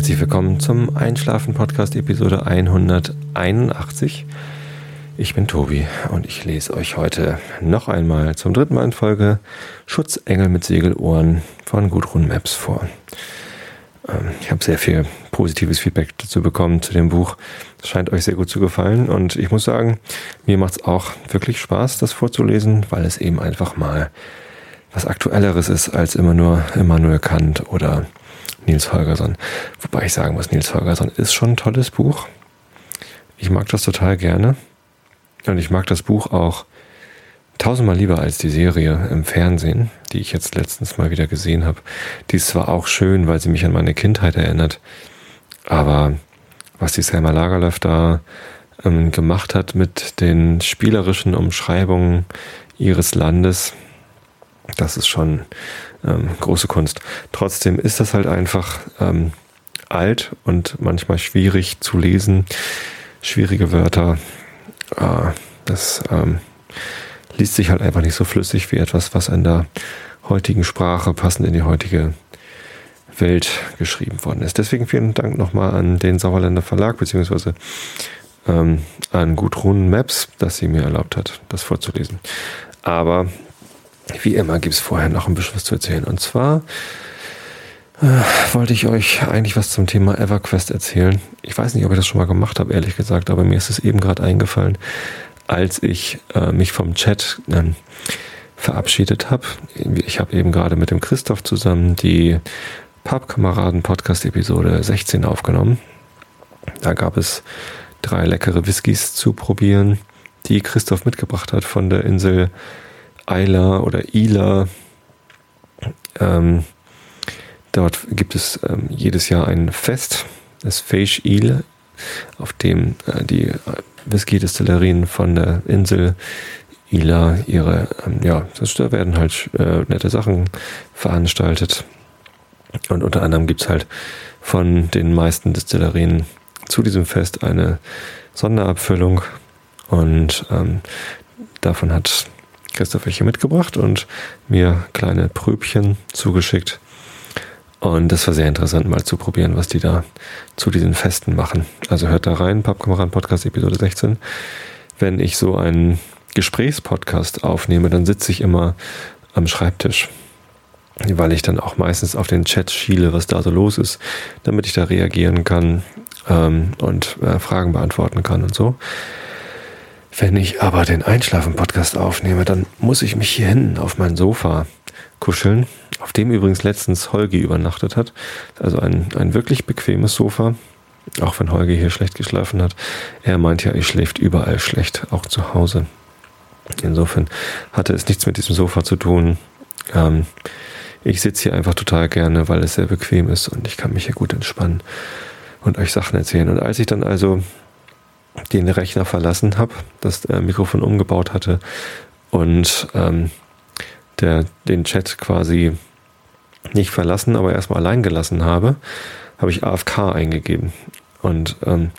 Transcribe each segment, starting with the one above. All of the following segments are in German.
herzlich willkommen zum Einschlafen-Podcast Episode 181. Ich bin Tobi und ich lese euch heute noch einmal zum dritten Mal in Folge Schutzengel mit Segelohren von Gudrun Maps vor. Ähm, ich habe sehr viel positives Feedback dazu bekommen zu dem Buch. Es scheint euch sehr gut zu gefallen und ich muss sagen, mir macht es auch wirklich Spaß, das vorzulesen, weil es eben einfach mal was Aktuelleres ist als immer nur Immanuel Kant oder Nils Holgersson. Wobei ich sagen muss, Nils Holgersson ist schon ein tolles Buch. Ich mag das total gerne. Und ich mag das Buch auch tausendmal lieber als die Serie im Fernsehen, die ich jetzt letztens mal wieder gesehen habe. Die ist zwar auch schön, weil sie mich an meine Kindheit erinnert, aber was die Selma Lagerlöf da ähm, gemacht hat mit den spielerischen Umschreibungen ihres Landes, das ist schon ähm, große Kunst. Trotzdem ist das halt einfach ähm, alt und manchmal schwierig zu lesen. Schwierige Wörter. Äh, das ähm, liest sich halt einfach nicht so flüssig wie etwas, was in der heutigen Sprache passend in die heutige Welt geschrieben worden ist. Deswegen vielen Dank nochmal an den Sauerländer Verlag beziehungsweise ähm, an Gudrun Maps, dass sie mir erlaubt hat, das vorzulesen. Aber wie immer gibt es vorher noch ein bisschen was zu erzählen. Und zwar äh, wollte ich euch eigentlich was zum Thema EverQuest erzählen. Ich weiß nicht, ob ich das schon mal gemacht habe, ehrlich gesagt, aber mir ist es eben gerade eingefallen, als ich äh, mich vom Chat äh, verabschiedet habe. Ich habe eben gerade mit dem Christoph zusammen die Pappkameraden-Podcast-Episode 16 aufgenommen. Da gab es drei leckere Whiskys zu probieren, die Christoph mitgebracht hat von der Insel Eila oder Ila. Ähm, dort gibt es ähm, jedes Jahr ein Fest, das Feish Il, auf dem äh, die Whisky-Destillerien von der Insel Ila ihre, ähm, ja, da werden halt äh, nette Sachen veranstaltet. Und unter anderem gibt es halt von den meisten Destillerien zu diesem Fest eine Sonderabfüllung. Und ähm, davon hat Christoph welche mitgebracht und mir kleine Pröbchen zugeschickt. Und das war sehr interessant, mal zu probieren, was die da zu diesen Festen machen. Also hört da rein, Pappkameraden Podcast Episode 16. Wenn ich so einen Gesprächspodcast aufnehme, dann sitze ich immer am Schreibtisch, weil ich dann auch meistens auf den Chat schiele, was da so los ist, damit ich da reagieren kann ähm, und äh, Fragen beantworten kann und so. Wenn ich aber den Einschlafen-Podcast aufnehme, dann muss ich mich hier hinten auf mein Sofa kuscheln, auf dem übrigens letztens Holgi übernachtet hat. Also ein, ein wirklich bequemes Sofa, auch wenn Holgi hier schlecht geschlafen hat. Er meint ja, ich schläft überall schlecht, auch zu Hause. Insofern hatte es nichts mit diesem Sofa zu tun. Ähm, ich sitze hier einfach total gerne, weil es sehr bequem ist und ich kann mich hier gut entspannen und euch Sachen erzählen. Und als ich dann also den Rechner verlassen habe, das Mikrofon umgebaut hatte und ähm, der, den Chat quasi nicht verlassen, aber erstmal allein gelassen habe, habe ich AFK eingegeben. Und ähm,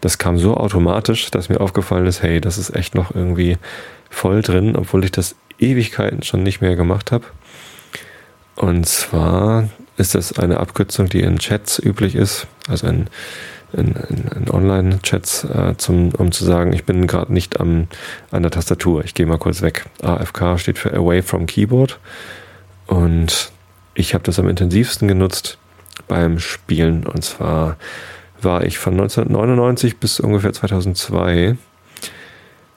das kam so automatisch, dass mir aufgefallen ist, hey, das ist echt noch irgendwie voll drin, obwohl ich das Ewigkeiten schon nicht mehr gemacht habe. Und zwar ist das eine Abkürzung, die in Chats üblich ist, also in in, in, in Online-Chats, äh, um zu sagen, ich bin gerade nicht am, an der Tastatur. Ich gehe mal kurz weg. AFK steht für Away from Keyboard. Und ich habe das am intensivsten genutzt beim Spielen. Und zwar war ich von 1999 bis ungefähr 2002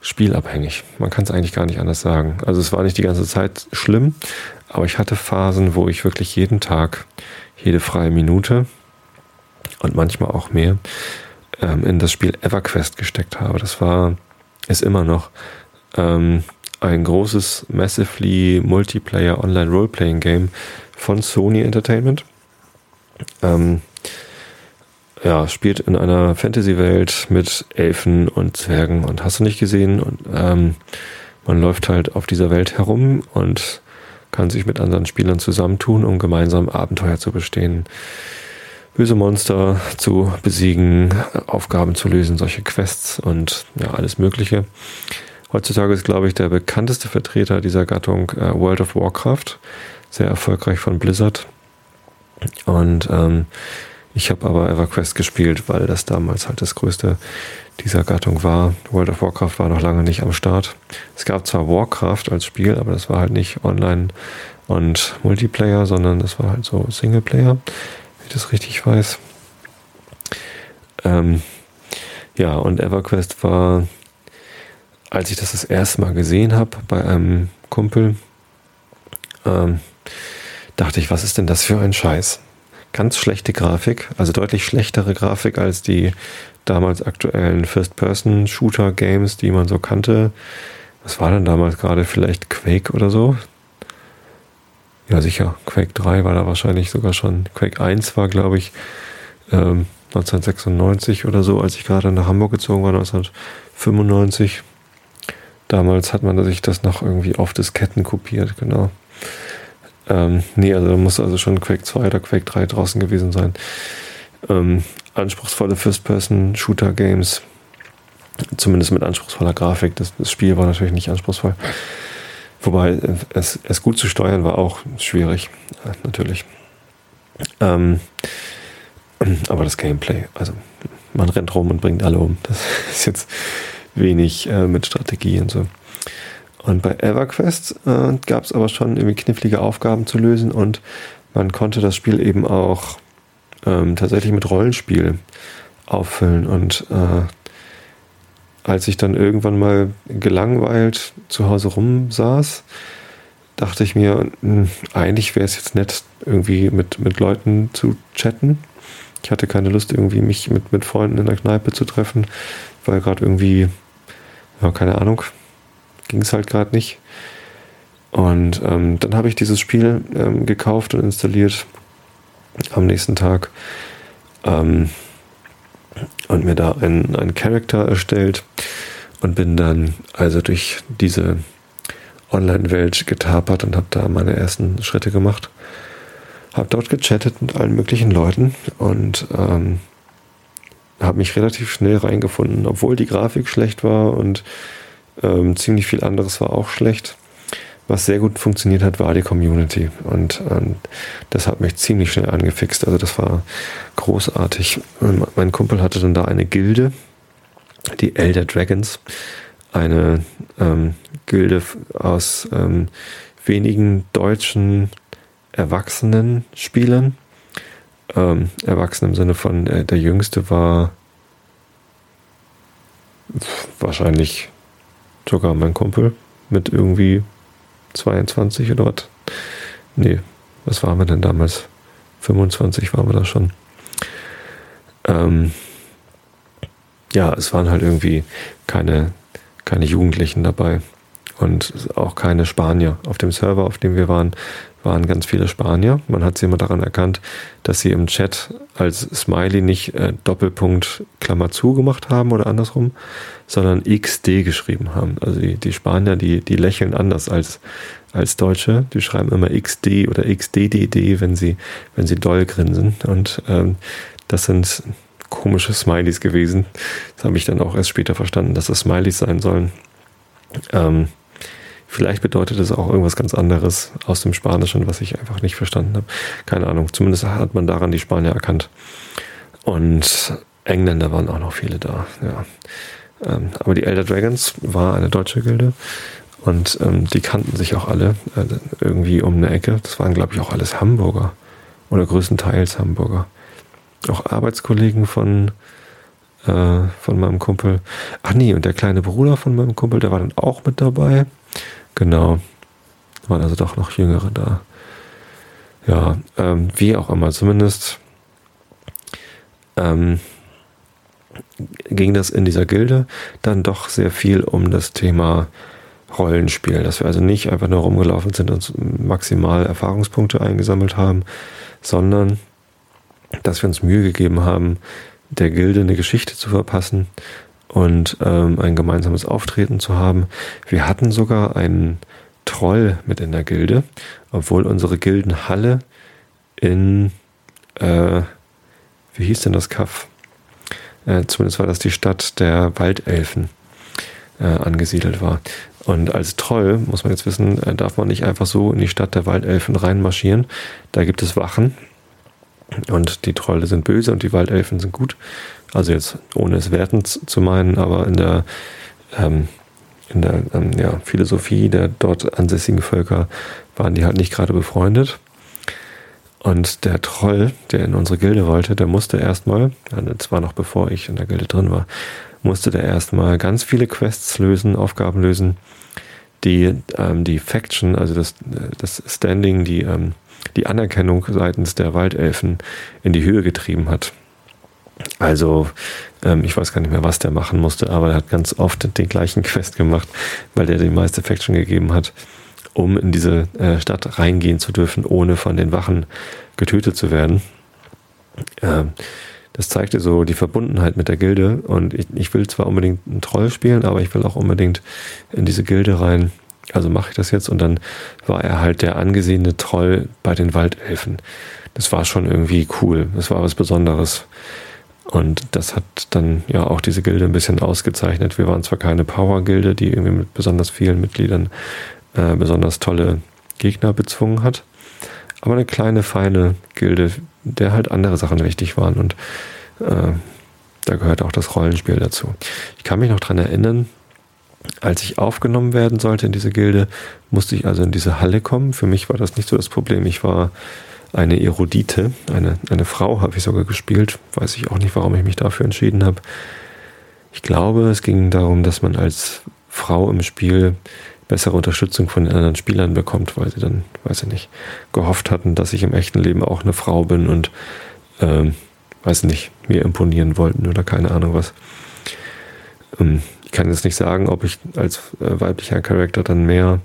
spielabhängig. Man kann es eigentlich gar nicht anders sagen. Also es war nicht die ganze Zeit schlimm, aber ich hatte Phasen, wo ich wirklich jeden Tag, jede freie Minute und manchmal auch mehr ähm, in das Spiel EverQuest gesteckt habe. Das war, ist immer noch ähm, ein großes, massively Multiplayer Online Roleplaying Game von Sony Entertainment. Ähm, ja, spielt in einer Fantasy-Welt mit Elfen und Zwergen und hast du nicht gesehen und ähm, man läuft halt auf dieser Welt herum und kann sich mit anderen Spielern zusammentun, um gemeinsam Abenteuer zu bestehen böse Monster zu besiegen, Aufgaben zu lösen, solche Quests und ja, alles Mögliche. Heutzutage ist, glaube ich, der bekannteste Vertreter dieser Gattung äh, World of Warcraft, sehr erfolgreich von Blizzard. Und ähm, Ich habe aber EverQuest gespielt, weil das damals halt das größte dieser Gattung war. World of Warcraft war noch lange nicht am Start. Es gab zwar Warcraft als Spiel, aber das war halt nicht online und Multiplayer, sondern das war halt so Singleplayer, ich das richtig weiß. Ähm, ja, und EverQuest war, als ich das das erste Mal gesehen habe bei einem Kumpel, ähm, dachte ich, was ist denn das für ein Scheiß? Ganz schlechte Grafik, also deutlich schlechtere Grafik als die damals aktuellen First-Person-Shooter-Games, die man so kannte. Was war denn damals gerade? Vielleicht Quake oder so? Ja, sicher. Quake 3 war da wahrscheinlich sogar schon. Quake 1 war, glaube ich, ähm, 1996 oder so, als ich gerade nach Hamburg gezogen war, 1995. Damals hat man sich das noch irgendwie auf Disketten kopiert, genau. Ähm, nee, also da muss also schon Quake 2 oder Quake 3 draußen gewesen sein. Ähm, anspruchsvolle First-Person-Shooter-Games, zumindest mit anspruchsvoller Grafik. Das, das, Spiel war natürlich nicht anspruchsvoll. Wobei es, es gut zu steuern war auch schwierig, ja, natürlich. Ähm, aber das Gameplay, also man rennt rum und bringt alle um. Das ist jetzt wenig äh, mit Strategie und so. Und bei EverQuest äh, gab es aber schon irgendwie knifflige Aufgaben zu lösen und man konnte das Spiel eben auch ähm, tatsächlich mit Rollenspiel auffüllen. Und äh, als ich dann irgendwann mal gelangweilt zu Hause rumsaß, dachte ich mir, hm, eigentlich wäre es jetzt nett, irgendwie mit, mit Leuten zu chatten. Ich hatte keine Lust, irgendwie mich mit, mit Freunden in der Kneipe zu treffen, weil gerade irgendwie, ja, keine Ahnung, ging es halt gerade nicht. Und ähm, dann habe ich dieses Spiel ähm, gekauft und installiert am nächsten Tag ähm, und mir da einen, einen Charakter erstellt und bin dann also durch diese Online-Welt getapert und habe da meine ersten Schritte gemacht. Habe dort gechattet mit allen möglichen Leuten und ähm, habe mich relativ schnell reingefunden, obwohl die Grafik schlecht war und ähm, ziemlich viel anderes war auch schlecht. Was sehr gut funktioniert hat, war die Community. Und ähm, das hat mich ziemlich schnell angefixt. Also das war großartig. Mein Kumpel hatte dann da eine Gilde, die Elder Dragons. Eine ähm, Gilde aus ähm, wenigen deutschen erwachsenen Spielern. Ähm, erwachsen im Sinne von, äh, der jüngste war wahrscheinlich sogar mein Kumpel mit irgendwie 22 oder was? Nee, was waren wir denn damals? 25 waren wir da schon. Ähm, ja, es waren halt irgendwie keine, keine Jugendlichen dabei und auch keine Spanier. Auf dem Server, auf dem wir waren, waren ganz viele Spanier. Man hat sie immer daran erkannt, dass sie im Chat als Smiley nicht äh, Doppelpunkt Klammer zu gemacht haben oder andersrum, sondern XD geschrieben haben. Also die, die Spanier, die, die lächeln anders als, als Deutsche. Die schreiben immer XD oder XDDD, wenn sie, wenn sie doll grinsen. Und ähm, das sind komische Smileys gewesen. Das habe ich dann auch erst später verstanden, dass das Smileys sein sollen. Ähm, Vielleicht bedeutet es auch irgendwas ganz anderes aus dem Spanischen, was ich einfach nicht verstanden habe. Keine Ahnung. Zumindest hat man daran die Spanier erkannt. Und Engländer waren auch noch viele da. Ja. Ähm, aber die Elder Dragons war eine deutsche Gilde und ähm, die kannten sich auch alle äh, irgendwie um eine Ecke. Das waren, glaube ich, auch alles Hamburger oder größtenteils Hamburger. Auch Arbeitskollegen von, äh, von meinem Kumpel. Ach nee, und der kleine Bruder von meinem Kumpel, der war dann auch mit dabei. Genau. Waren also doch noch Jüngere da. Ja, ähm, wie auch immer, zumindest ähm, ging das in dieser Gilde dann doch sehr viel um das Thema Rollenspiel, dass wir also nicht einfach nur rumgelaufen sind und maximal Erfahrungspunkte eingesammelt haben, sondern dass wir uns Mühe gegeben haben, der Gilde eine Geschichte zu verpassen und ähm, ein gemeinsames Auftreten zu haben. Wir hatten sogar einen Troll mit in der Gilde, obwohl unsere Gildenhalle in, äh, wie hieß denn das Kaff? Äh, zumindest war das die Stadt der Waldelfen äh, angesiedelt war. Und als Troll, muss man jetzt wissen, äh, darf man nicht einfach so in die Stadt der Waldelfen reinmarschieren. Da gibt es Wachen. Und die Trolle sind böse und die Waldelfen sind gut. Also jetzt ohne es wertend zu meinen, aber in der, ähm, in der ähm, ja, Philosophie der dort ansässigen Völker waren die halt nicht gerade befreundet. Und der Troll, der in unsere Gilde wollte, der musste erstmal, zwar noch bevor ich in der Gilde drin war, musste der erstmal ganz viele Quests lösen, Aufgaben lösen, die ähm, die Faction, also das, das Standing, die, ähm, die Anerkennung seitens der Waldelfen in die Höhe getrieben hat. Also, ähm, ich weiß gar nicht mehr, was der machen musste, aber er hat ganz oft den gleichen Quest gemacht, weil der die meiste Faction gegeben hat um in diese äh, Stadt reingehen zu dürfen, ohne von den Wachen getötet zu werden. Ähm, das zeigte so die Verbundenheit mit der Gilde und ich, ich will zwar unbedingt einen Troll spielen, aber ich will auch unbedingt in diese Gilde rein. Also mache ich das jetzt und dann war er halt der angesehene Troll bei den Waldelfen. Das war schon irgendwie cool. Das war was Besonderes. Und das hat dann ja auch diese Gilde ein bisschen ausgezeichnet. Wir waren zwar keine Power-Gilde, die irgendwie mit besonders vielen Mitgliedern äh, besonders tolle Gegner bezwungen hat. Aber eine kleine, feine Gilde, der halt andere Sachen wichtig waren und äh, da gehört auch das Rollenspiel dazu. Ich kann mich noch dran erinnern, als ich aufgenommen werden sollte in diese Gilde, musste ich also in diese Halle kommen. Für mich war das nicht so das Problem. Ich war eine Erudite, eine, eine Frau habe ich sogar gespielt. Weiß ich auch nicht, warum ich mich dafür entschieden habe. Ich glaube, es ging darum, dass man als Frau im Spiel bessere Unterstützung von den anderen Spielern bekommt, weil sie dann, weiß ich nicht, gehofft hatten, dass ich im echten Leben auch eine Frau bin und, ähm, weiß nicht, mir imponieren wollten oder keine Ahnung was. Ähm, kann jetzt nicht sagen, ob ich als äh, weiblicher Charakter dann mehr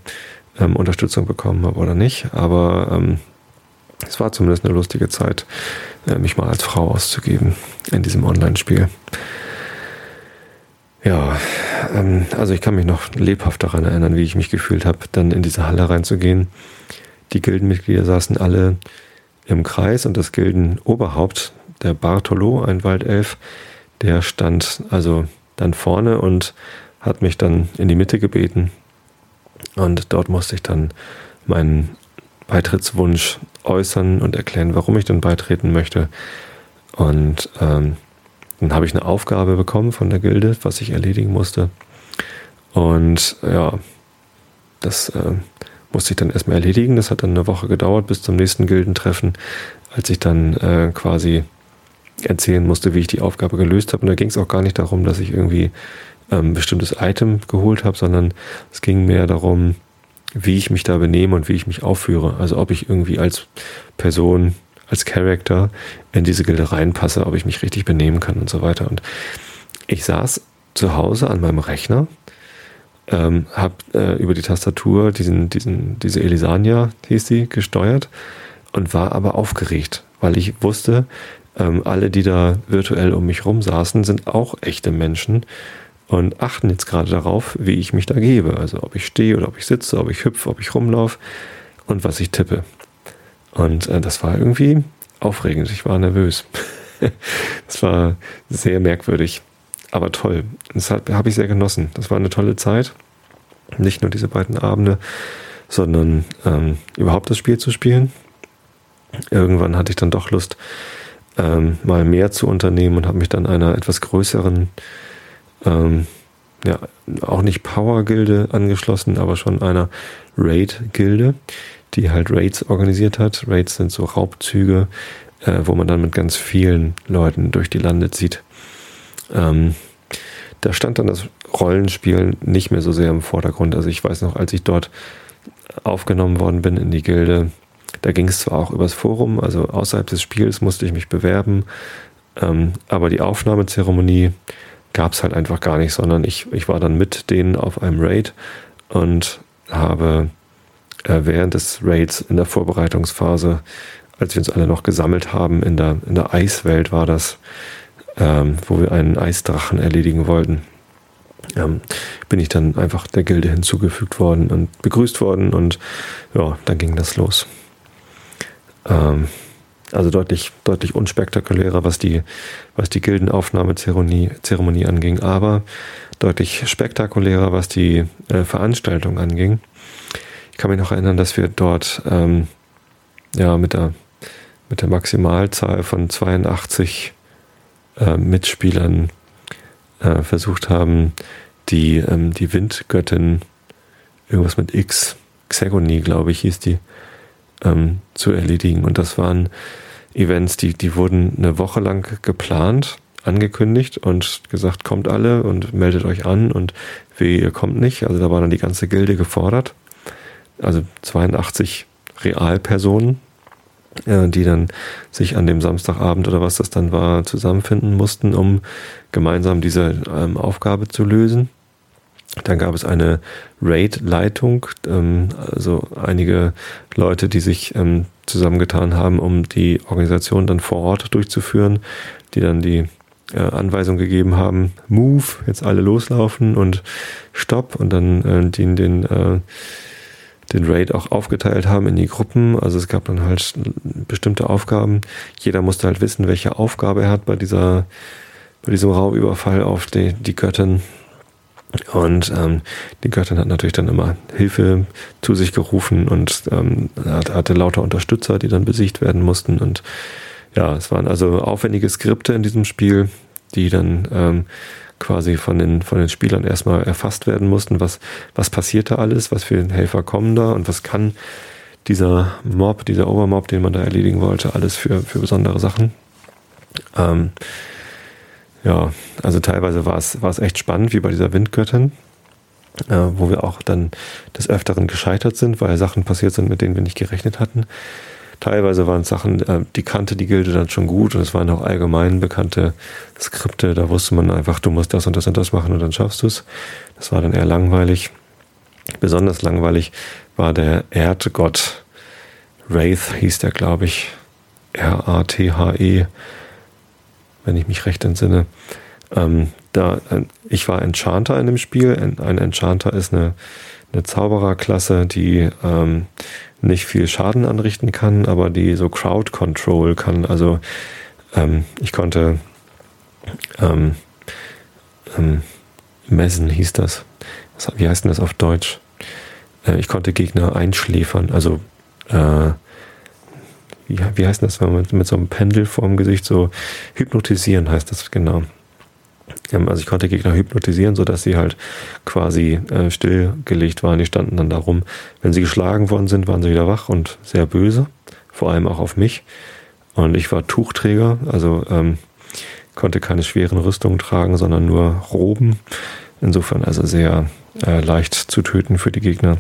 ähm, Unterstützung bekommen habe oder nicht, aber ähm, es war zumindest eine lustige Zeit, äh, mich mal als Frau auszugeben in diesem Online-Spiel. Ja, ähm, also ich kann mich noch lebhaft daran erinnern, wie ich mich gefühlt habe, dann in diese Halle reinzugehen. Die Gildenmitglieder saßen alle im Kreis und das Gildenoberhaupt, der Bartolo, ein Waldelf, der stand also dann vorne und hat mich dann in die Mitte gebeten. Und dort musste ich dann meinen Beitrittswunsch äußern und erklären, warum ich denn beitreten möchte. Und ähm, dann habe ich eine Aufgabe bekommen von der Gilde, was ich erledigen musste. Und ja, das äh, musste ich dann erstmal erledigen. Das hat dann eine Woche gedauert bis zum nächsten Gildentreffen, als ich dann äh, quasi erzählen musste, wie ich die Aufgabe gelöst habe. Und da ging es auch gar nicht darum, dass ich irgendwie ähm, ein bestimmtes Item geholt habe, sondern es ging mehr darum, wie ich mich da benehme und wie ich mich aufführe. Also ob ich irgendwie als Person als Character in diese Gilde reinpasse, ob ich mich richtig benehmen kann und so weiter. Und ich saß zu Hause an meinem Rechner, ähm, habe äh, über die Tastatur diesen, diesen, diese Elisania, hieß sie, gesteuert und war aber aufgeregt, weil ich wusste, ähm, alle, die da virtuell um mich rum saßen, sind auch echte Menschen und achten jetzt gerade darauf, wie ich mich da gebe. Also ob ich stehe oder ob ich sitze, ob ich hüpfe, ob ich rumlaufe und was ich tippe. Und äh, das war irgendwie aufregend. Ich war nervös. das war sehr merkwürdig, aber toll. Das habe ich sehr genossen. Das war eine tolle Zeit. Nicht nur diese beiden Abende, sondern ähm, überhaupt das Spiel zu spielen. Irgendwann hatte ich dann doch Lust, ähm, mal mehr zu unternehmen und habe mich dann einer etwas größeren, ähm, ja, auch nicht Power-Gilde angeschlossen, aber schon einer Raid-Gilde die halt Raids organisiert hat. Raids sind so Raubzüge, äh, wo man dann mit ganz vielen Leuten durch die Lande zieht. Ähm, da stand dann das Rollenspiel nicht mehr so sehr im Vordergrund. Also ich weiß noch, als ich dort aufgenommen worden bin in die Gilde, da ging es zwar auch übers Forum, also außerhalb des Spiels musste ich mich bewerben, ähm, aber die Aufnahmezeremonie gab es halt einfach gar nicht, sondern ich, ich war dann mit denen auf einem Raid und habe äh, während des Raids in der Vorbereitungsphase, als wir uns alle noch gesammelt haben, in der, in der Eiswelt war das, ähm, wo wir einen Eisdrachen erledigen wollten, ähm, bin ich dann einfach der Gilde hinzugefügt worden und begrüßt worden und ja, dann ging das los. Ähm, also deutlich, deutlich unspektakulärer, was die, was die Gildenaufnahmezeremonie Zeremonie anging, aber deutlich spektakulärer, was die äh, Veranstaltung anging. Kann mich noch erinnern, dass wir dort ähm, ja mit der mit der Maximalzahl von 82 äh, Mitspielern äh, versucht haben, die, ähm, die Windgöttin, irgendwas mit X, Xegony, glaube ich, hieß die, ähm, zu erledigen. Und das waren Events, die, die wurden eine Woche lang geplant, angekündigt und gesagt, kommt alle und meldet euch an und wie ihr kommt nicht. Also da war dann die ganze Gilde gefordert. Also 82 Realpersonen, äh, die dann sich an dem Samstagabend oder was das dann war, zusammenfinden mussten, um gemeinsam diese ähm, Aufgabe zu lösen. Dann gab es eine Raid-Leitung, ähm, also einige Leute, die sich ähm, zusammengetan haben, um die Organisation dann vor Ort durchzuführen, die dann die äh, Anweisung gegeben haben, Move, jetzt alle loslaufen und Stopp und dann äh, den, den, äh, den Raid auch aufgeteilt haben in die Gruppen. Also es gab dann halt bestimmte Aufgaben. Jeder musste halt wissen, welche Aufgabe er hat bei dieser, bei diesem Raubüberfall auf die, die Göttin und ähm, die Göttin hat natürlich dann immer Hilfe zu sich gerufen und ähm, hatte lauter Unterstützer, die dann besiegt werden mussten. Und ja, es waren also aufwendige Skripte in diesem Spiel, die dann ähm, quasi von den, von den Spielern erstmal erfasst werden mussten. Was, was passiert da alles? Was für Helfer kommen da? Und was kann dieser Mob, dieser Obermob, den man da erledigen wollte, alles für, für besondere Sachen? Ähm, ja, also teilweise war es, war es echt spannend, wie bei dieser Windgöttin, äh, wo wir auch dann des Öfteren gescheitert sind, weil Sachen passiert sind, mit denen wir nicht gerechnet hatten. Teilweise waren es Sachen, äh, die kannte die Gilde dann schon gut und es waren auch allgemein bekannte Skripte, da wusste man einfach, du musst das und das und das machen und dann schaffst du es. Das war dann eher langweilig. Besonders langweilig war der Erdgott. Wraith hieß der, glaube ich. R-A-T-H-E wenn ich mich recht entsinne. Ähm, da, äh, ich war Enchanter in dem Spiel. Ein Enchanter ist eine, eine Zaubererklasse, die ähm, nicht viel Schaden anrichten kann, aber die so Crowd Control kann. Also ähm, ich konnte ähm, ähm, messen hieß das. Wie heißt denn das auf Deutsch? Äh, ich konnte Gegner einschläfern, also äh, wie, wie heißt das, wenn man mit, mit so einem Pendel vorm Gesicht so hypnotisieren heißt das genau. Also ich konnte Gegner hypnotisieren, sodass sie halt quasi äh, stillgelegt waren. Die standen dann darum. Wenn sie geschlagen worden sind, waren sie wieder wach und sehr böse. Vor allem auch auf mich. Und ich war Tuchträger, also ähm, konnte keine schweren Rüstungen tragen, sondern nur Roben. Insofern also sehr äh, leicht zu töten für die Gegner.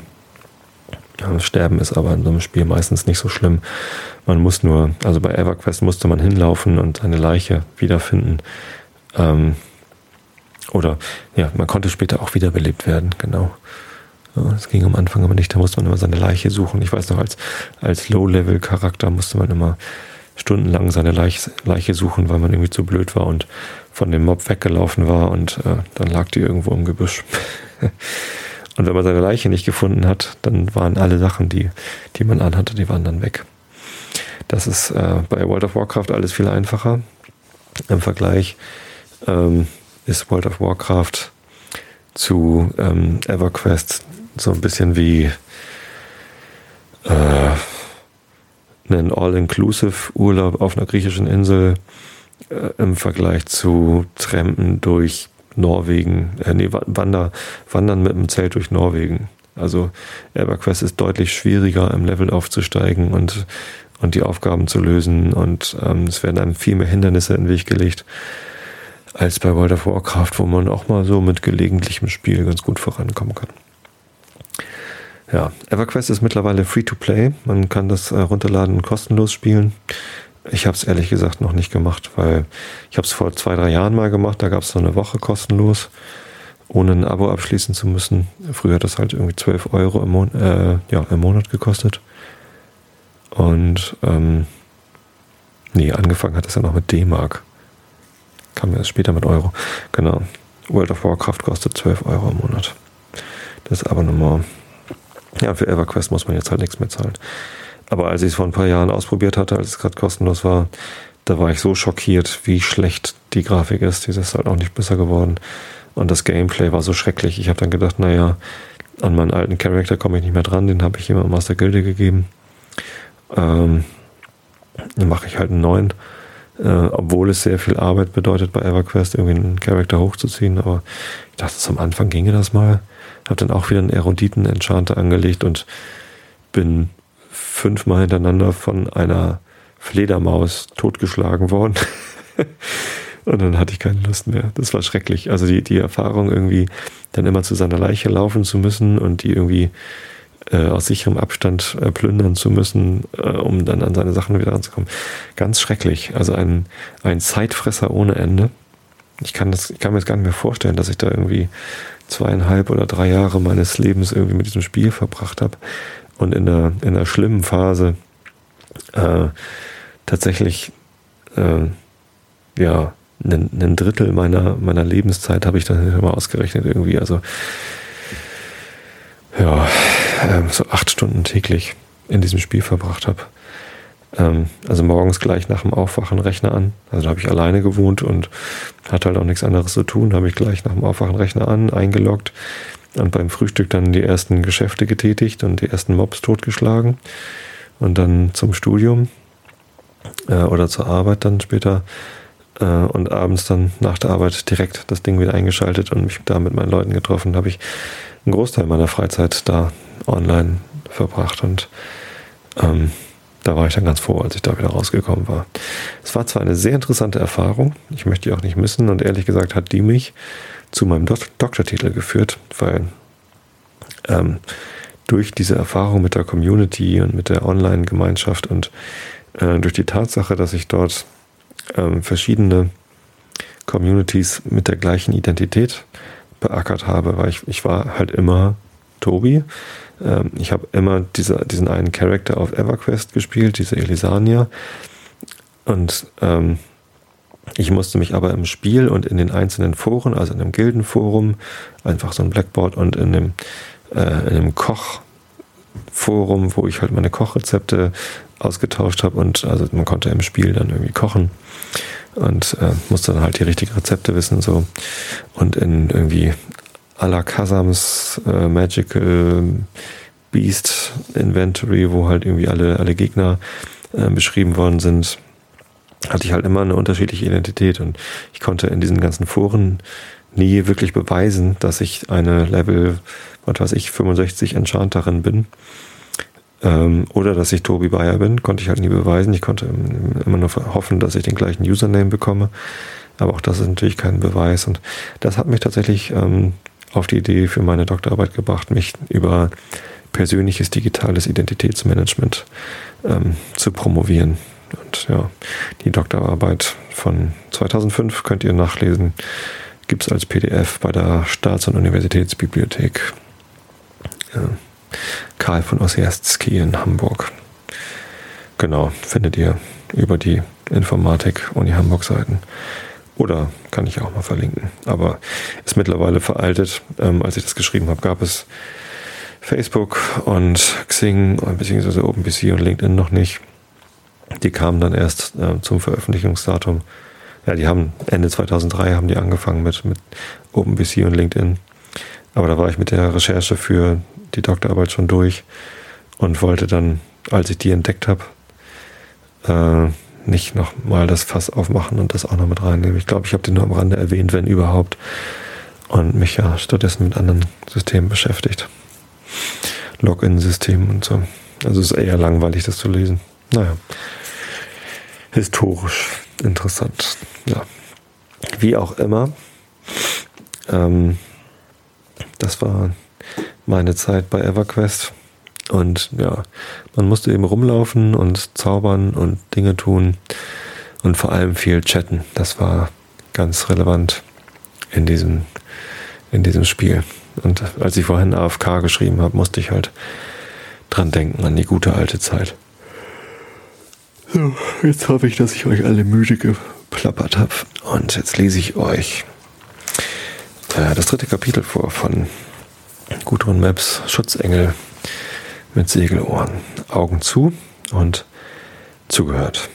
Sterben ist aber in so einem Spiel meistens nicht so schlimm. Man muss nur, also bei EverQuest musste man hinlaufen und eine Leiche wiederfinden. Ähm, oder ja, man konnte später auch wiederbelebt werden, genau. Das ging am Anfang aber nicht, da musste man immer seine Leiche suchen. Ich weiß noch, als, als Low-Level-Charakter musste man immer stundenlang seine Leiche, Leiche suchen, weil man irgendwie zu blöd war und von dem Mob weggelaufen war und äh, dann lag die irgendwo im Gebüsch. Und wenn man seine Leiche nicht gefunden hat, dann waren alle Sachen, die, die man anhatte, die waren dann weg. Das ist äh, bei World of Warcraft alles viel einfacher. Im Vergleich ähm, ist World of Warcraft zu ähm, EverQuest so ein bisschen wie äh, einen All-Inclusive Urlaub auf einer griechischen Insel äh, im Vergleich zu Trampen durch Norwegen, äh, nee, Wander, Wandern mit dem Zelt durch Norwegen. Also EverQuest ist deutlich schwieriger im Level aufzusteigen und, und die Aufgaben zu lösen und ähm, es werden einem viel mehr Hindernisse in den Weg gelegt als bei World of Warcraft, wo man auch mal so mit gelegentlichem Spiel ganz gut vorankommen kann. Ja, EverQuest ist mittlerweile free to play. Man kann das äh, runterladen und kostenlos spielen. Ich habe es ehrlich gesagt noch nicht gemacht, weil ich habe es vor zwei, drei Jahren mal gemacht. Da gab es so eine Woche kostenlos, ohne ein Abo abschließen zu müssen. Früher hat das halt irgendwie 12 Euro im, Mon äh, ja, im Monat gekostet. Und ähm, nee, angefangen hat es ja noch mit D-Mark. Kam erst später mit Euro. Genau. World of Warcraft kostet 12 Euro im Monat. Das ist aber nochmal. Ja, für EverQuest muss man jetzt halt nichts mehr zahlen. Aber als ich es vor ein paar Jahren ausprobiert hatte, als es gerade kostenlos war, da war ich so schockiert, wie schlecht die Grafik ist. Die ist halt auch nicht besser geworden. Und das Gameplay war so schrecklich. Ich habe dann gedacht, naja, an meinen alten Charakter komme ich nicht mehr dran. Den habe ich jemandem aus der Gilde gegeben. Ähm, Dann mache ich halt einen neuen, äh, obwohl es sehr viel Arbeit bedeutet bei EverQuest, irgendwie einen Charakter hochzuziehen. Aber ich dachte, am Anfang ginge das mal. Habe dann auch wieder einen Eruditen-Enchanter angelegt und bin fünfmal hintereinander von einer Fledermaus totgeschlagen worden. und dann hatte ich keine Lust mehr. Das war schrecklich. Also die, die Erfahrung irgendwie dann immer zu seiner Leiche laufen zu müssen und die irgendwie äh, aus sicherem Abstand äh, plündern zu müssen, äh, um dann an seine Sachen wieder ranzukommen. Ganz schrecklich. Also ein, ein Zeitfresser ohne Ende. Ich kann, das, ich kann mir das gar nicht mehr vorstellen, dass ich da irgendwie zweieinhalb oder drei Jahre meines Lebens irgendwie mit diesem Spiel verbracht habe und in der, in der schlimmen Phase äh, tatsächlich äh, ja ein, ein Drittel meiner, meiner Lebenszeit habe ich dann immer ausgerechnet irgendwie. Also ja, äh, so acht Stunden täglich in diesem Spiel verbracht habe. Ähm, also morgens gleich nach dem Aufwachen Rechner an. Also da habe ich alleine gewohnt und hatte halt auch nichts anderes zu tun. Habe ich gleich nach dem Aufwachen Rechner an, eingeloggt und beim Frühstück dann die ersten Geschäfte getätigt und die ersten Mobs totgeschlagen. Und dann zum Studium äh, oder zur Arbeit dann später äh, und abends dann nach der Arbeit direkt das Ding wieder eingeschaltet und mich da mit meinen Leuten getroffen. habe ich einen Großteil meiner Freizeit da online verbracht und ähm, da war ich dann ganz froh, als ich da wieder rausgekommen war. Es war zwar eine sehr interessante Erfahrung, ich möchte die auch nicht missen und ehrlich gesagt hat die mich zu meinem Do Doktortitel geführt, weil ähm, durch diese Erfahrung mit der Community und mit der Online-Gemeinschaft und äh, durch die Tatsache, dass ich dort ähm, verschiedene Communities mit der gleichen Identität beackert habe, weil ich, ich war halt immer Tobi. Ähm, ich habe immer diese, diesen einen Charakter auf EverQuest gespielt, diese Elisania. Und ähm, ich musste mich aber im Spiel und in den einzelnen Foren, also in dem Gildenforum, einfach so ein Blackboard und in dem, äh, in dem Kochforum, wo ich halt meine Kochrezepte ausgetauscht habe und also man konnte im Spiel dann irgendwie kochen und äh, musste dann halt die richtigen Rezepte wissen so und in irgendwie Alakazams äh, Magical Beast Inventory, wo halt irgendwie alle, alle Gegner äh, beschrieben worden sind, hatte ich halt immer eine unterschiedliche Identität und ich konnte in diesen ganzen Foren nie wirklich beweisen, dass ich eine Level, was weiß ich, 65 Enchanterin bin ähm, oder dass ich Tobi Bayer bin, konnte ich halt nie beweisen. Ich konnte immer nur hoffen, dass ich den gleichen Username bekomme. Aber auch das ist natürlich kein Beweis. Und das hat mich tatsächlich ähm, auf die Idee für meine Doktorarbeit gebracht, mich über persönliches digitales Identitätsmanagement ähm, zu promovieren. Und ja, die Doktorarbeit von 2005 könnt ihr nachlesen. Gibt es als PDF bei der Staats- und Universitätsbibliothek. Ja. Karl von Ossierzki in Hamburg. Genau, findet ihr über die Informatik Uni Hamburg Seiten. Oder kann ich auch mal verlinken. Aber ist mittlerweile veraltet. Ähm, als ich das geschrieben habe, gab es Facebook und Xing beziehungsweise OpenPC und LinkedIn noch nicht. Die kamen dann erst äh, zum Veröffentlichungsdatum. Ja, die haben Ende 2003 haben die angefangen mit, mit OpenPC und LinkedIn. Aber da war ich mit der Recherche für die Doktorarbeit schon durch und wollte dann, als ich die entdeckt habe, äh, nicht nochmal das Fass aufmachen und das auch noch mit reinnehmen. Ich glaube, ich habe den nur am Rande erwähnt, wenn überhaupt. Und mich ja stattdessen mit anderen Systemen beschäftigt. Login-Systemen und so. Also es ist eher langweilig, das zu lesen. Naja. Historisch interessant. Ja. Wie auch immer. Ähm, das war meine Zeit bei EverQuest. Und ja, man musste eben rumlaufen und zaubern und Dinge tun und vor allem viel chatten. Das war ganz relevant in diesem, in diesem Spiel. Und als ich vorhin AFK geschrieben habe, musste ich halt dran denken, an die gute alte Zeit. So, jetzt hoffe ich, dass ich euch alle müde geplappert habe. Und jetzt lese ich euch äh, das dritte Kapitel vor von Gudrun Maps Schutzengel mit Segelohren. Augen zu und zugehört.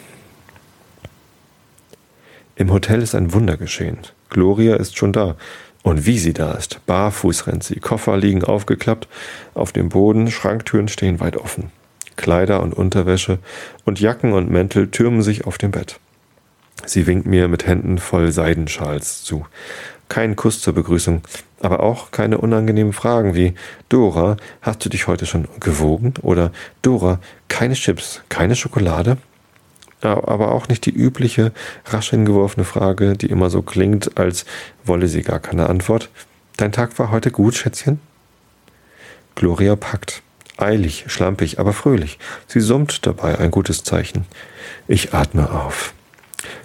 Im Hotel ist ein Wunder geschehen. Gloria ist schon da. Und wie sie da ist. Barfuß rennt sie. Koffer liegen aufgeklappt auf dem Boden, Schranktüren stehen weit offen. Kleider und Unterwäsche und Jacken und Mäntel türmen sich auf dem Bett. Sie winkt mir mit Händen voll Seidenschals zu. Kein Kuss zur Begrüßung, aber auch keine unangenehmen Fragen wie Dora, hast du dich heute schon gewogen? Oder Dora, keine Chips, keine Schokolade? Aber auch nicht die übliche, rasch hingeworfene Frage, die immer so klingt, als wolle sie gar keine Antwort. Dein Tag war heute gut, Schätzchen? Gloria packt. Eilig, schlampig, aber fröhlich. Sie summt dabei, ein gutes Zeichen. Ich atme auf.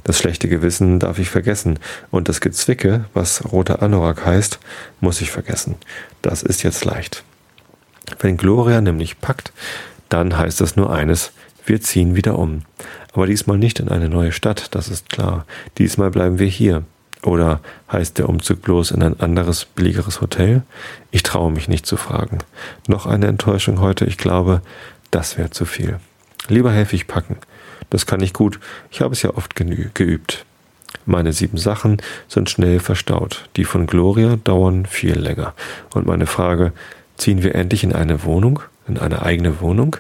Das schlechte Gewissen darf ich vergessen und das Gezwicke, was roter Anorak heißt, muss ich vergessen. Das ist jetzt leicht. Wenn Gloria nämlich packt, dann heißt das nur eines, wir ziehen wieder um. Aber diesmal nicht in eine neue Stadt, das ist klar. Diesmal bleiben wir hier. Oder heißt der Umzug bloß in ein anderes, billigeres Hotel? Ich traue mich nicht zu fragen. Noch eine Enttäuschung heute, ich glaube, das wäre zu viel. Lieber helfe ich packen. Das kann ich gut, ich habe es ja oft geübt. Meine sieben Sachen sind schnell verstaut, die von Gloria dauern viel länger. Und meine Frage, ziehen wir endlich in eine Wohnung, in eine eigene Wohnung,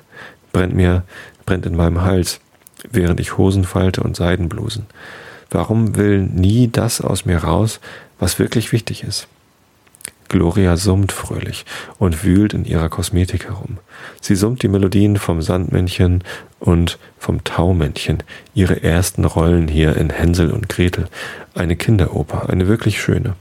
brennt mir, brennt in meinem Hals, während ich Hosen falte und Seidenblusen. Warum will nie das aus mir raus, was wirklich wichtig ist? Gloria summt fröhlich und wühlt in ihrer Kosmetik herum. Sie summt die Melodien vom Sandmännchen und vom Taumännchen, ihre ersten Rollen hier in Hänsel und Gretel, eine Kinderoper, eine wirklich schöne.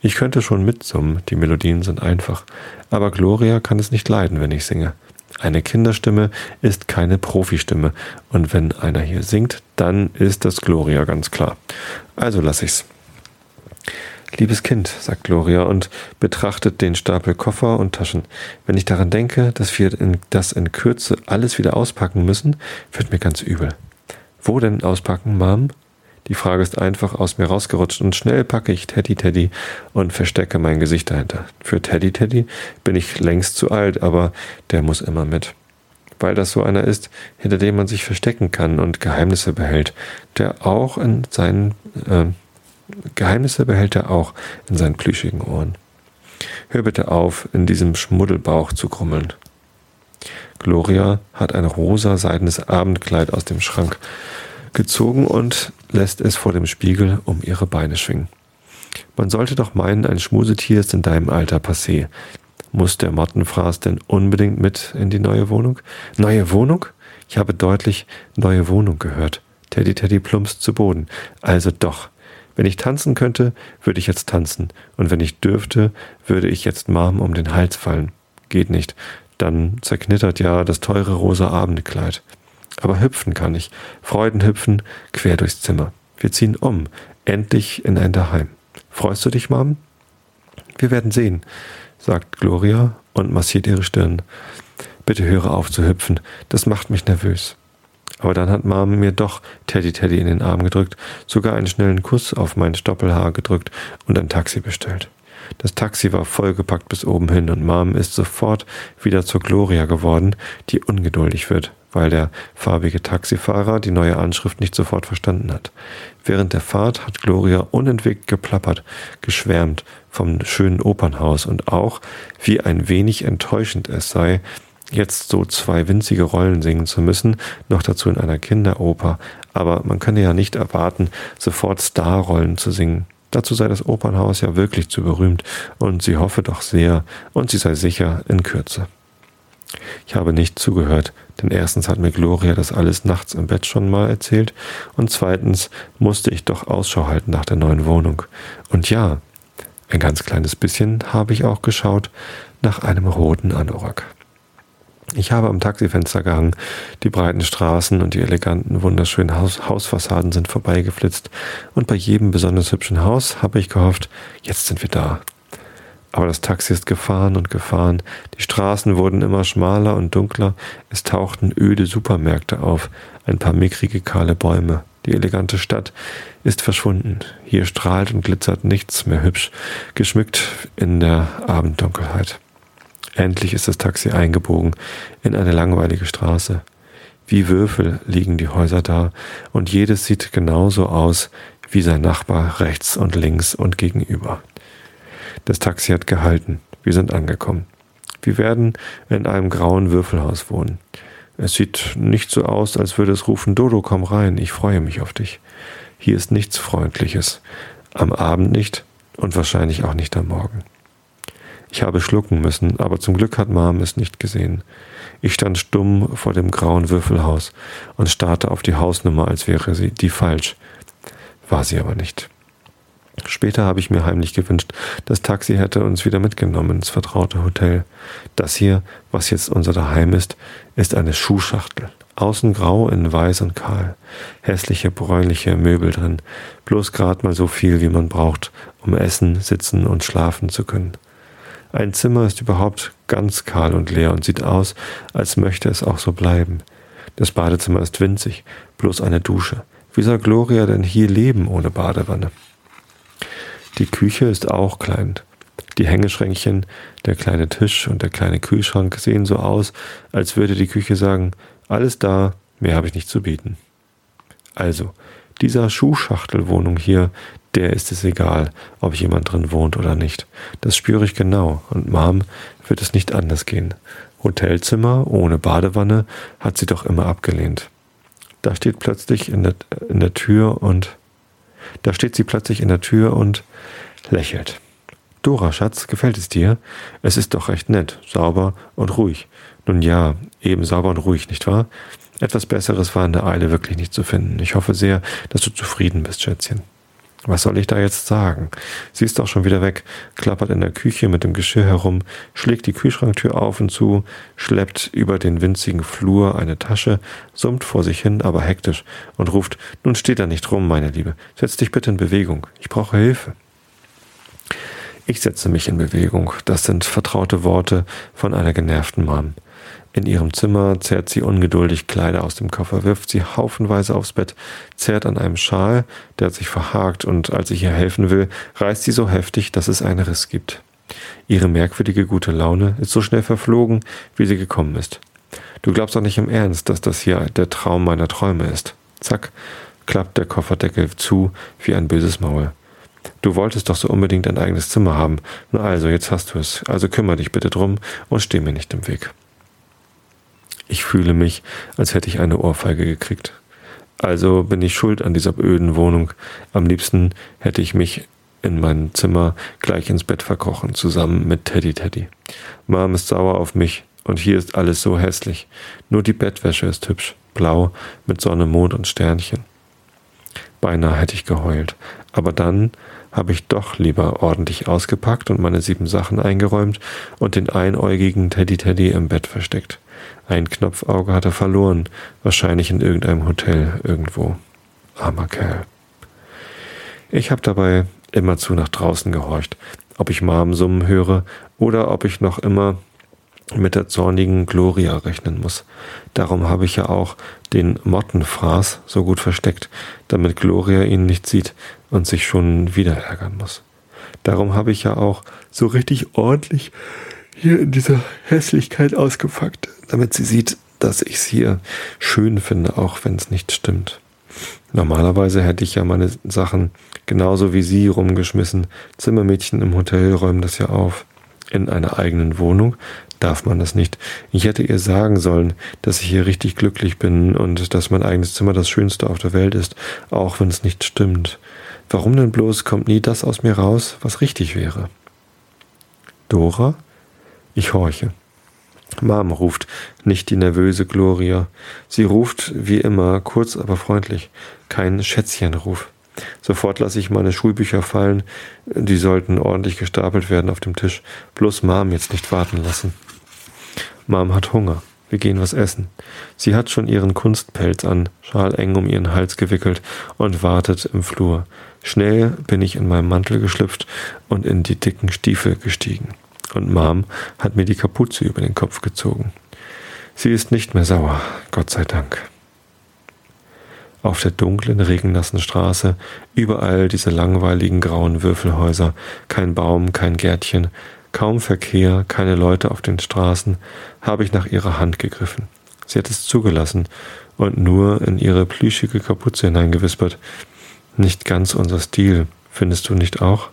Ich könnte schon mitsummen, die Melodien sind einfach, aber Gloria kann es nicht leiden, wenn ich singe. Eine Kinderstimme ist keine Profistimme, und wenn einer hier singt, dann ist das Gloria ganz klar. Also lass ich's. Liebes Kind, sagt Gloria und betrachtet den Stapel Koffer und Taschen. Wenn ich daran denke, dass wir in, das in Kürze alles wieder auspacken müssen, wird mir ganz übel. Wo denn auspacken, Mom? Die Frage ist einfach aus mir rausgerutscht und schnell packe ich Teddy Teddy und verstecke mein Gesicht dahinter. Für Teddy Teddy bin ich längst zu alt, aber der muss immer mit. Weil das so einer ist, hinter dem man sich verstecken kann und Geheimnisse behält, der auch in seinen äh, Geheimnisse behält er auch in seinen plüschigen Ohren. Hör bitte auf, in diesem Schmuddelbauch zu grummeln. Gloria hat ein rosa seidenes Abendkleid aus dem Schrank gezogen und lässt es vor dem Spiegel um ihre Beine schwingen. Man sollte doch meinen, ein Schmusetier ist in deinem Alter passé. Muss der Mottenfraß denn unbedingt mit in die neue Wohnung? Neue Wohnung? Ich habe deutlich neue Wohnung gehört. Teddy Teddy plumpst zu Boden. Also doch. Wenn ich tanzen könnte, würde ich jetzt tanzen. Und wenn ich dürfte, würde ich jetzt Mom um den Hals fallen. Geht nicht. Dann zerknittert ja das teure rosa Abendkleid. Aber hüpfen kann ich. Freuden hüpfen, quer durchs Zimmer. Wir ziehen um. Endlich in ein Daheim. Freust du dich, Mom? Wir werden sehen, sagt Gloria und massiert ihre Stirn. Bitte höre auf zu hüpfen. Das macht mich nervös. Aber dann hat Mom mir doch Teddy Teddy in den Arm gedrückt, sogar einen schnellen Kuss auf mein Stoppelhaar gedrückt und ein Taxi bestellt. Das Taxi war vollgepackt bis oben hin und Mom ist sofort wieder zur Gloria geworden, die ungeduldig wird, weil der farbige Taxifahrer die neue Anschrift nicht sofort verstanden hat. Während der Fahrt hat Gloria unentwegt geplappert, geschwärmt vom schönen Opernhaus und auch, wie ein wenig enttäuschend es sei, jetzt so zwei winzige Rollen singen zu müssen, noch dazu in einer Kinderoper, aber man könne ja nicht erwarten, sofort Starrollen zu singen. Dazu sei das Opernhaus ja wirklich zu berühmt, und sie hoffe doch sehr, und sie sei sicher in Kürze. Ich habe nicht zugehört, denn erstens hat mir Gloria das alles nachts im Bett schon mal erzählt, und zweitens musste ich doch Ausschau halten nach der neuen Wohnung. Und ja, ein ganz kleines bisschen habe ich auch geschaut nach einem roten Anorak. Ich habe am Taxifenster gehangen. Die breiten Straßen und die eleganten, wunderschönen Haus Hausfassaden sind vorbeigeflitzt. Und bei jedem besonders hübschen Haus habe ich gehofft, jetzt sind wir da. Aber das Taxi ist gefahren und gefahren. Die Straßen wurden immer schmaler und dunkler. Es tauchten öde Supermärkte auf, ein paar mickrige kahle Bäume. Die elegante Stadt ist verschwunden. Hier strahlt und glitzert nichts mehr hübsch, geschmückt in der Abenddunkelheit. Endlich ist das Taxi eingebogen in eine langweilige Straße. Wie Würfel liegen die Häuser da, und jedes sieht genauso aus wie sein Nachbar rechts und links und gegenüber. Das Taxi hat gehalten. Wir sind angekommen. Wir werden in einem grauen Würfelhaus wohnen. Es sieht nicht so aus, als würde es rufen, Dodo, komm rein, ich freue mich auf dich. Hier ist nichts Freundliches. Am Abend nicht und wahrscheinlich auch nicht am Morgen. Ich habe schlucken müssen, aber zum Glück hat Mom es nicht gesehen. Ich stand stumm vor dem grauen Würfelhaus und starrte auf die Hausnummer, als wäre sie die falsch. War sie aber nicht. Später habe ich mir heimlich gewünscht, das Taxi hätte uns wieder mitgenommen ins vertraute Hotel. Das hier, was jetzt unser Daheim ist, ist eine Schuhschachtel. Außen grau in weiß und kahl. Hässliche, bräunliche Möbel drin. Bloß grad mal so viel, wie man braucht, um essen, sitzen und schlafen zu können. Ein Zimmer ist überhaupt ganz kahl und leer und sieht aus, als möchte es auch so bleiben. Das Badezimmer ist winzig, bloß eine Dusche. Wie soll Gloria denn hier leben ohne Badewanne? Die Küche ist auch klein. Die Hängeschränkchen, der kleine Tisch und der kleine Kühlschrank sehen so aus, als würde die Küche sagen, alles da, mehr habe ich nicht zu bieten. Also, dieser Schuhschachtelwohnung hier, der ist es egal, ob jemand drin wohnt oder nicht. Das spüre ich genau, und Mom wird es nicht anders gehen. Hotelzimmer ohne Badewanne hat sie doch immer abgelehnt. Da steht plötzlich in der, in der Tür und da steht sie plötzlich in der Tür und lächelt. Dora, Schatz, gefällt es dir? Es ist doch recht nett, sauber und ruhig. Nun ja, eben sauber und ruhig, nicht wahr? Etwas Besseres war in der Eile wirklich nicht zu finden. Ich hoffe sehr, dass du zufrieden bist, Schätzchen. Was soll ich da jetzt sagen? Sie ist doch schon wieder weg, klappert in der Küche mit dem Geschirr herum, schlägt die Kühlschranktür auf und zu, schleppt über den winzigen Flur eine Tasche, summt vor sich hin, aber hektisch und ruft, nun steht da nicht rum, meine Liebe, setz dich bitte in Bewegung, ich brauche Hilfe. Ich setze mich in Bewegung, das sind vertraute Worte von einer genervten Mom. In ihrem Zimmer zerrt sie ungeduldig Kleider aus dem Koffer, wirft sie haufenweise aufs Bett, zerrt an einem Schal, der hat sich verhakt, und als ich ihr helfen will, reißt sie so heftig, dass es einen Riss gibt. Ihre merkwürdige gute Laune ist so schnell verflogen, wie sie gekommen ist. Du glaubst doch nicht im Ernst, dass das hier der Traum meiner Träume ist. Zack, klappt der Kofferdeckel zu wie ein böses Maul. Du wolltest doch so unbedingt ein eigenes Zimmer haben. Na also, jetzt hast du es. Also kümmere dich bitte drum und steh mir nicht im Weg. Ich fühle mich, als hätte ich eine Ohrfeige gekriegt. Also bin ich schuld an dieser öden Wohnung. Am liebsten hätte ich mich in mein Zimmer gleich ins Bett verkrochen, zusammen mit Teddy Teddy. Mom ist sauer auf mich und hier ist alles so hässlich. Nur die Bettwäsche ist hübsch, blau, mit Sonne, Mond und Sternchen. Beinahe hätte ich geheult. Aber dann habe ich doch lieber ordentlich ausgepackt und meine sieben Sachen eingeräumt und den einäugigen Teddy Teddy im Bett versteckt. Ein Knopfauge hat er verloren, wahrscheinlich in irgendeinem Hotel irgendwo. Armer Kerl. Ich habe dabei immerzu nach draußen gehorcht, ob ich Mom summen höre oder ob ich noch immer mit der zornigen Gloria rechnen muss. Darum habe ich ja auch den Mottenfraß so gut versteckt, damit Gloria ihn nicht sieht und sich schon wieder ärgern muss. Darum habe ich ja auch so richtig ordentlich hier in dieser Hässlichkeit ausgepackt, damit sie sieht, dass ich es hier schön finde, auch wenn es nicht stimmt. Normalerweise hätte ich ja meine Sachen genauso wie sie rumgeschmissen. Zimmermädchen im Hotel räumen das ja auf. In einer eigenen Wohnung darf man das nicht. Ich hätte ihr sagen sollen, dass ich hier richtig glücklich bin und dass mein eigenes Zimmer das Schönste auf der Welt ist, auch wenn es nicht stimmt. Warum denn bloß kommt nie das aus mir raus, was richtig wäre? Dora? Ich horche. Mom ruft, nicht die nervöse Gloria. Sie ruft wie immer, kurz aber freundlich, kein Schätzchenruf. Sofort lasse ich meine Schulbücher fallen, die sollten ordentlich gestapelt werden auf dem Tisch. Bloß Mom jetzt nicht warten lassen. Mom hat Hunger. Wir gehen was essen. Sie hat schon ihren Kunstpelz an, Schal eng um ihren Hals gewickelt und wartet im Flur. Schnell bin ich in meinem Mantel geschlüpft und in die dicken Stiefel gestiegen. Und Mom hat mir die Kapuze über den Kopf gezogen. Sie ist nicht mehr sauer, Gott sei Dank. Auf der dunklen, regennassen Straße, überall diese langweiligen grauen Würfelhäuser, kein Baum, kein Gärtchen, kaum Verkehr, keine Leute auf den Straßen, habe ich nach ihrer Hand gegriffen. Sie hat es zugelassen und nur in ihre plüschige Kapuze hineingewispert. Nicht ganz unser Stil, findest du nicht auch?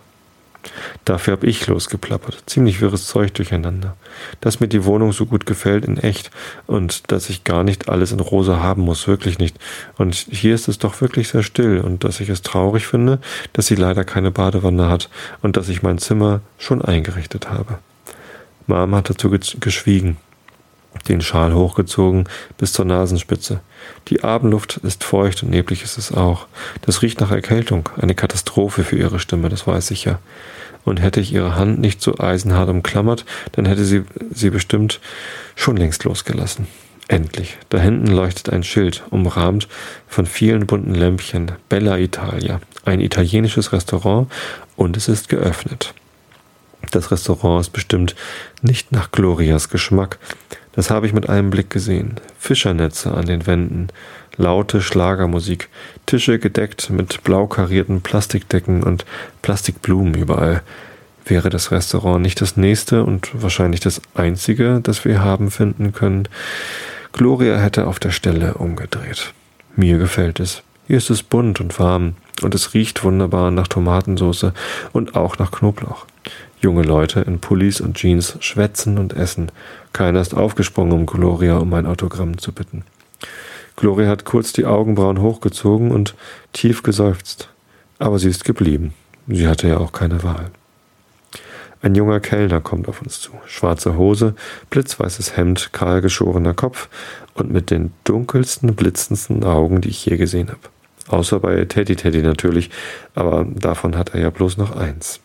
Dafür hab ich losgeplappert. Ziemlich wirres Zeug durcheinander. Dass mir die Wohnung so gut gefällt in echt und dass ich gar nicht alles in rosa haben muss, wirklich nicht. Und hier ist es doch wirklich sehr still und dass ich es traurig finde, dass sie leider keine Badewanne hat und dass ich mein Zimmer schon eingerichtet habe. Mom hat dazu geschwiegen, den Schal hochgezogen bis zur Nasenspitze. Die Abendluft ist feucht und neblig ist es auch. Das riecht nach Erkältung, eine Katastrophe für ihre Stimme, das weiß ich ja. Und hätte ich ihre Hand nicht so eisenhart umklammert, dann hätte sie sie bestimmt schon längst losgelassen. Endlich. Da hinten leuchtet ein Schild, umrahmt von vielen bunten Lämpchen. Bella Italia. Ein italienisches Restaurant und es ist geöffnet. Das Restaurant ist bestimmt nicht nach Glorias Geschmack. Das habe ich mit einem Blick gesehen. Fischernetze an den Wänden, laute Schlagermusik, Tische gedeckt mit blau karierten Plastikdecken und Plastikblumen überall. Wäre das Restaurant nicht das nächste und wahrscheinlich das einzige, das wir haben finden können, Gloria hätte auf der Stelle umgedreht. Mir gefällt es. Hier ist es bunt und warm und es riecht wunderbar nach Tomatensauce und auch nach Knoblauch. Junge Leute in Pullis und Jeans schwätzen und essen. Keiner ist aufgesprungen, um Gloria um ein Autogramm zu bitten. Gloria hat kurz die Augenbrauen hochgezogen und tief geseufzt. Aber sie ist geblieben. Sie hatte ja auch keine Wahl. Ein junger Kellner kommt auf uns zu. Schwarze Hose, blitzweißes Hemd, kahlgeschorener Kopf und mit den dunkelsten, blitzendsten Augen, die ich je gesehen habe. Außer bei Teddy Teddy natürlich, aber davon hat er ja bloß noch eins.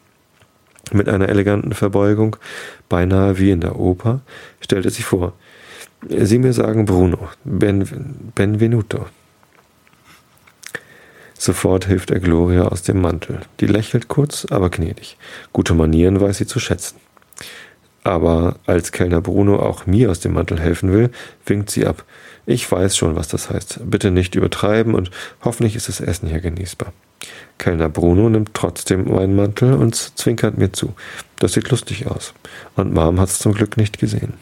Mit einer eleganten Verbeugung, beinahe wie in der Oper, stellte sich vor. Sie mir sagen Bruno, ben, Benvenuto. Sofort hilft er Gloria aus dem Mantel. Die lächelt kurz, aber gnädig. Gute Manieren weiß sie zu schätzen. Aber als Kellner Bruno auch mir aus dem Mantel helfen will, winkt sie ab. Ich weiß schon, was das heißt. Bitte nicht übertreiben und hoffentlich ist das Essen hier genießbar. Kellner Bruno nimmt trotzdem meinen Mantel und zwinkert mir zu. Das sieht lustig aus. Und Mom hat's zum Glück nicht gesehen.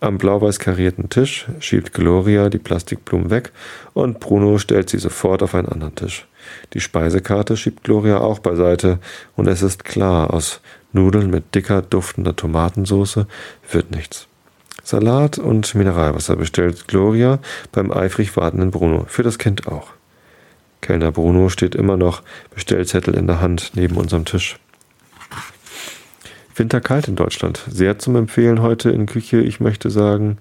Am blau-weiß karierten Tisch schiebt Gloria die Plastikblumen weg und Bruno stellt sie sofort auf einen anderen Tisch. Die Speisekarte schiebt Gloria auch beiseite und es ist klar, aus Nudeln mit dicker, duftender Tomatensauce wird nichts. Salat und Mineralwasser bestellt Gloria beim eifrig wartenden Bruno, für das Kind auch. Kellner Bruno steht immer noch, Bestellzettel in der Hand, neben unserem Tisch. Winterkalt in Deutschland. Sehr zum Empfehlen heute in Küche. Ich möchte sagen,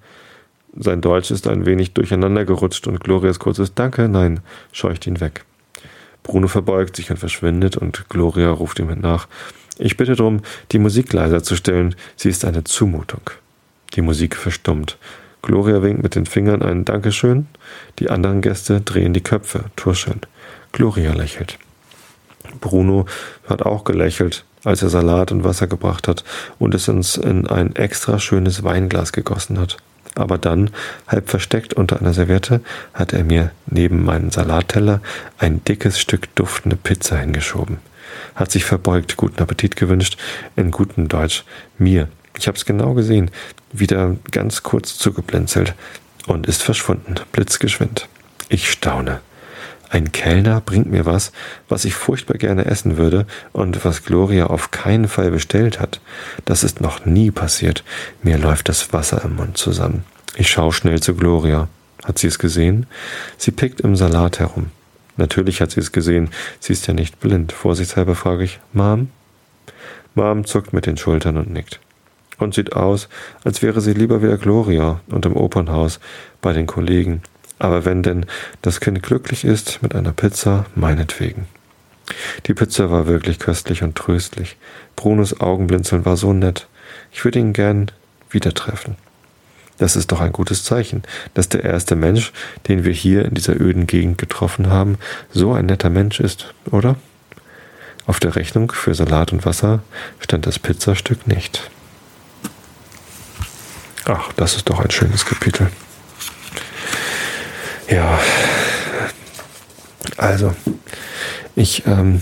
sein Deutsch ist ein wenig durcheinander gerutscht und Glorias kurzes Danke, nein, scheucht ihn weg. Bruno verbeugt sich und verschwindet und Gloria ruft ihm nach. Ich bitte darum, die Musik leiser zu stellen. Sie ist eine Zumutung. Die Musik verstummt. Gloria winkt mit den Fingern ein Dankeschön. Die anderen Gäste drehen die Köpfe, tuscheln. Gloria lächelt. Bruno hat auch gelächelt, als er Salat und Wasser gebracht hat und es uns in ein extra schönes Weinglas gegossen hat. Aber dann, halb versteckt unter einer Serviette, hat er mir neben meinen Salatteller ein dickes Stück duftende Pizza hingeschoben. Hat sich verbeugt, guten Appetit gewünscht, in gutem Deutsch, mir. Ich hab's genau gesehen, wieder ganz kurz zugeblinzelt und ist verschwunden, blitzgeschwind. Ich staune. Ein Kellner bringt mir was, was ich furchtbar gerne essen würde und was Gloria auf keinen Fall bestellt hat. Das ist noch nie passiert. Mir läuft das Wasser im Mund zusammen. Ich schaue schnell zu Gloria. Hat sie es gesehen? Sie pickt im Salat herum. Natürlich hat sie es gesehen. Sie ist ja nicht blind. Vorsichtshalber frage ich, Mom? Mom zuckt mit den Schultern und nickt und sieht aus, als wäre sie lieber wieder Gloria und im Opernhaus bei den Kollegen. Aber wenn denn das Kind glücklich ist mit einer Pizza, meinetwegen. Die Pizza war wirklich köstlich und tröstlich. Brunos Augenblinzeln war so nett. Ich würde ihn gern wieder treffen. Das ist doch ein gutes Zeichen, dass der erste Mensch, den wir hier in dieser öden Gegend getroffen haben, so ein netter Mensch ist, oder? Auf der Rechnung für Salat und Wasser stand das Pizzastück nicht. Ach, das ist doch ein schönes Kapitel. Ja, also, ich ähm,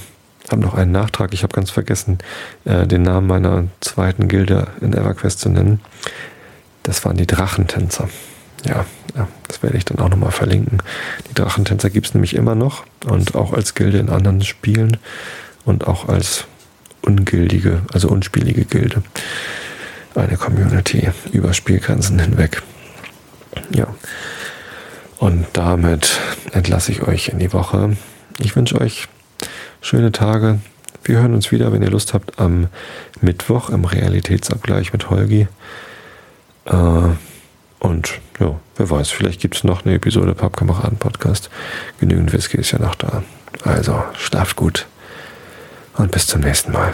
habe noch einen Nachtrag. Ich habe ganz vergessen, äh, den Namen meiner zweiten Gilde in EverQuest zu nennen. Das waren die Drachentänzer. Ja, ja das werde ich dann auch nochmal verlinken. Die Drachentänzer gibt es nämlich immer noch und auch als Gilde in anderen Spielen und auch als ungildige, also unspielige Gilde. Eine Community über Spielgrenzen hinweg. Ja. Und damit entlasse ich euch in die Woche. Ich wünsche euch schöne Tage. Wir hören uns wieder, wenn ihr Lust habt, am Mittwoch im Realitätsabgleich mit Holgi. Äh, und ja, wer weiß, vielleicht gibt es noch eine Episode Pappkameraden-Podcast. Genügend Whisky ist ja noch da. Also schlaft gut und bis zum nächsten Mal.